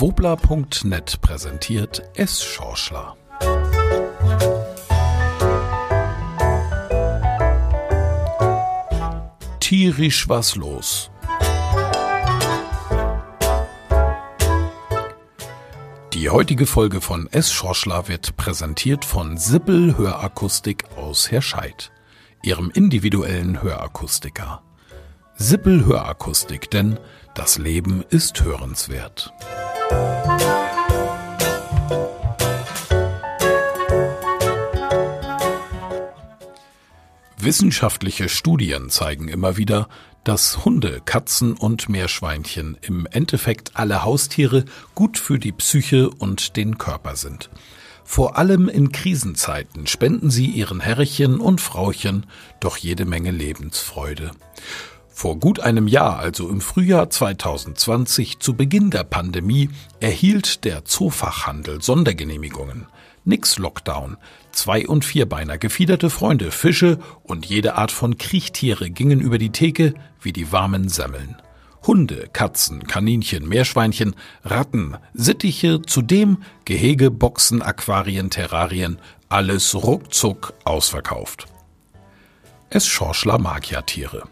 Wobla.net präsentiert S. Schorschler. Tierisch was los. Die heutige Folge von S. Schorschler wird präsentiert von Sippel Hörakustik aus Herscheid, ihrem individuellen Hörakustiker. Sippel Hörakustik, denn das Leben ist hörenswert. Wissenschaftliche Studien zeigen immer wieder, dass Hunde, Katzen und Meerschweinchen im Endeffekt alle Haustiere gut für die Psyche und den Körper sind. Vor allem in Krisenzeiten spenden sie ihren Herrchen und Frauchen doch jede Menge Lebensfreude. Vor gut einem Jahr, also im Frühjahr 2020, zu Beginn der Pandemie, erhielt der Zoofachhandel Sondergenehmigungen. Nix Lockdown. Zwei- und Vierbeiner, gefiederte Freunde, Fische und jede Art von Kriechtiere gingen über die Theke wie die warmen Semmeln. Hunde, Katzen, Kaninchen, Meerschweinchen, Ratten, Sittiche, zudem Gehege, Boxen, Aquarien, Terrarien, alles ruckzuck ausverkauft. Es Schorschler mag ja Tiere.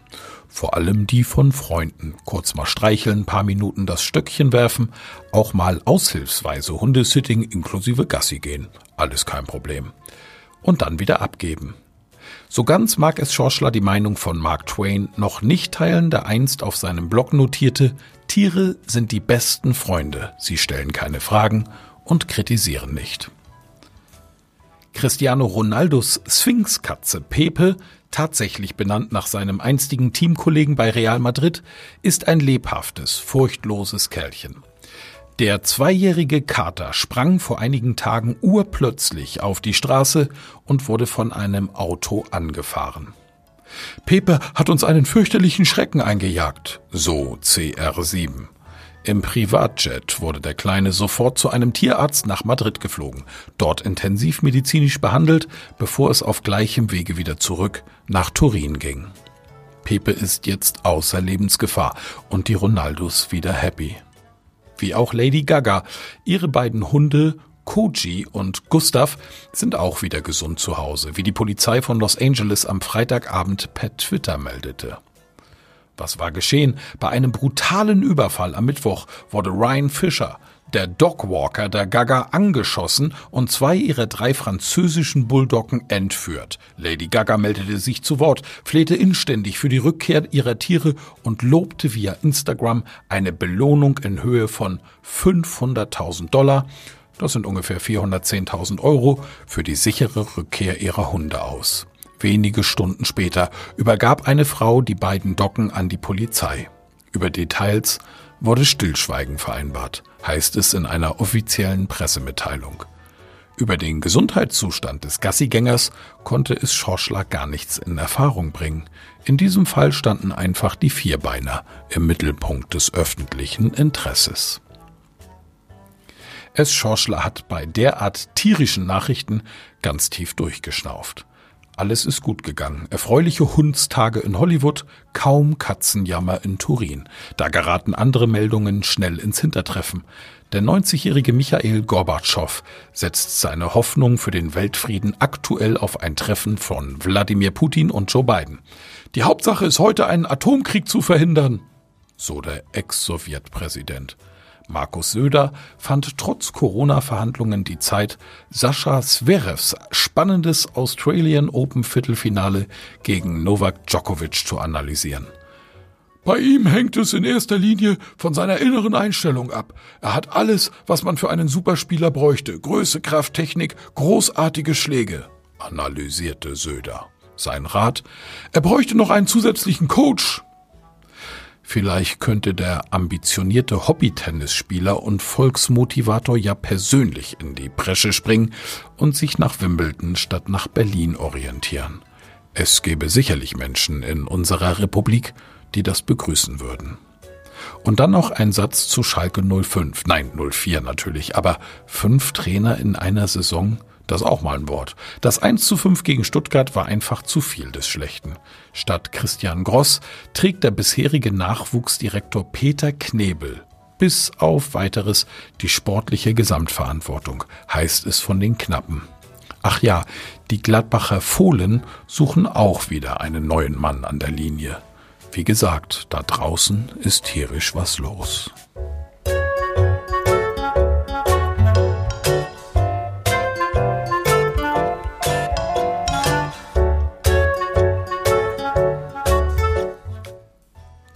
Vor allem die von Freunden. Kurz mal streicheln, paar Minuten das Stöckchen werfen, auch mal aushilfsweise Hundesitting inklusive Gassi gehen. Alles kein Problem. Und dann wieder abgeben. So ganz mag es Schorschler die Meinung von Mark Twain noch nicht teilen, der einst auf seinem Blog notierte, Tiere sind die besten Freunde, sie stellen keine Fragen und kritisieren nicht. Cristiano Ronaldos Sphinxkatze Pepe tatsächlich benannt nach seinem einstigen Teamkollegen bei Real Madrid, ist ein lebhaftes, furchtloses Kerlchen. Der zweijährige Kater sprang vor einigen Tagen urplötzlich auf die Straße und wurde von einem Auto angefahren. Pepe hat uns einen fürchterlichen Schrecken eingejagt, so CR7. Im Privatjet wurde der Kleine sofort zu einem Tierarzt nach Madrid geflogen, dort intensivmedizinisch behandelt, bevor es auf gleichem Wege wieder zurück nach Turin ging. Pepe ist jetzt außer Lebensgefahr und die Ronaldos wieder happy. Wie auch Lady Gaga. Ihre beiden Hunde Koji und Gustav sind auch wieder gesund zu Hause, wie die Polizei von Los Angeles am Freitagabend per Twitter meldete. Was war geschehen? Bei einem brutalen Überfall am Mittwoch wurde Ryan Fisher, der Dogwalker der Gaga, angeschossen und zwei ihrer drei französischen Bulldoggen entführt. Lady Gaga meldete sich zu Wort, flehte inständig für die Rückkehr ihrer Tiere und lobte via Instagram eine Belohnung in Höhe von 500.000 Dollar, das sind ungefähr 410.000 Euro, für die sichere Rückkehr ihrer Hunde aus. Wenige Stunden später übergab eine Frau die beiden Docken an die Polizei. Über Details wurde Stillschweigen vereinbart, heißt es in einer offiziellen Pressemitteilung. Über den Gesundheitszustand des Gassigängers konnte es Schorschler gar nichts in Erfahrung bringen. In diesem Fall standen einfach die Vierbeiner im Mittelpunkt des öffentlichen Interesses. Es Schorschler hat bei derart tierischen Nachrichten ganz tief durchgeschnauft. Alles ist gut gegangen. Erfreuliche Hundstage in Hollywood, kaum Katzenjammer in Turin. Da geraten andere Meldungen schnell ins Hintertreffen. Der 90-jährige Michael Gorbatschow setzt seine Hoffnung für den Weltfrieden aktuell auf ein Treffen von Wladimir Putin und Joe Biden. Die Hauptsache ist heute einen Atomkrieg zu verhindern, so der Ex-Sowjetpräsident. Markus Söder fand trotz Corona-Verhandlungen die Zeit, Sascha Zverevs spannendes Australian Open Viertelfinale gegen Novak Djokovic zu analysieren. Bei ihm hängt es in erster Linie von seiner inneren Einstellung ab. Er hat alles, was man für einen Superspieler bräuchte. Größe, Kraft, Technik, großartige Schläge, analysierte Söder. Sein Rat, er bräuchte noch einen zusätzlichen Coach, Vielleicht könnte der ambitionierte Hobby-Tennisspieler und Volksmotivator ja persönlich in die Bresche springen und sich nach Wimbledon statt nach Berlin orientieren. Es gäbe sicherlich Menschen in unserer Republik, die das begrüßen würden. Und dann noch ein Satz zu Schalke 05. Nein, 04 natürlich, aber fünf Trainer in einer Saison, das ist auch mal ein Wort. Das 1 zu 5 gegen Stuttgart war einfach zu viel des Schlechten. Statt Christian Gross trägt der bisherige Nachwuchsdirektor Peter Knebel bis auf weiteres die sportliche Gesamtverantwortung, heißt es von den Knappen. Ach ja, die Gladbacher Fohlen suchen auch wieder einen neuen Mann an der Linie. Wie gesagt, da draußen ist tierisch was los.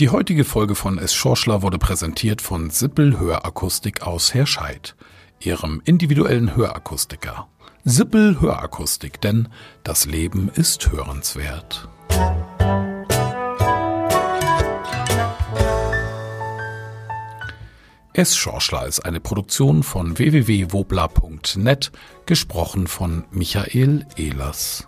Die heutige Folge von Es Schorschler wurde präsentiert von Sippel Hörakustik aus Herscheid, ihrem individuellen Hörakustiker. Sippel Hörakustik, denn das Leben ist hörenswert. Es Schorschler ist eine Produktion von www.wobla.net, gesprochen von Michael Ehlers.